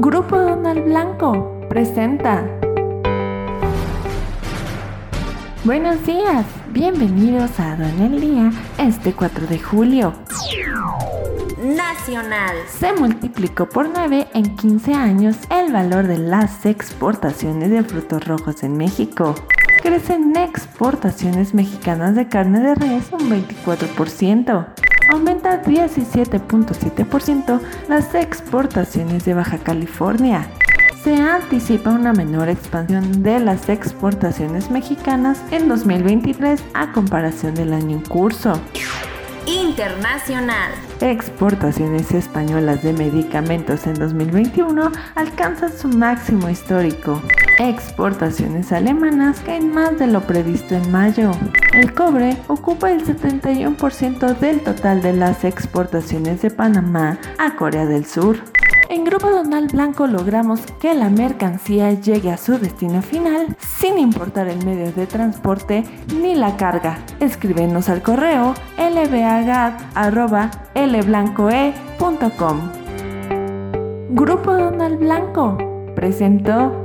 Grupo Donald Blanco presenta. Buenos días, bienvenidos a Don el Día este 4 de julio. Nacional. Se multiplicó por 9 en 15 años el valor de las exportaciones de frutos rojos en México. Crecen exportaciones mexicanas de carne de res un 24%. Aumenta 17.7% las exportaciones de Baja California. Se anticipa una menor expansión de las exportaciones mexicanas en 2023 a comparación del año en curso. Internacional. Exportaciones españolas de medicamentos en 2021 alcanzan su máximo histórico. Exportaciones alemanas caen más de lo previsto en mayo. El cobre ocupa el 71% del total de las exportaciones de Panamá a Corea del Sur. En Grupo Donald Blanco logramos que la mercancía llegue a su destino final sin importar el medio de transporte ni la carga. Escríbenos al correo lbagat.lblancoe.com. Grupo Donald Blanco presentó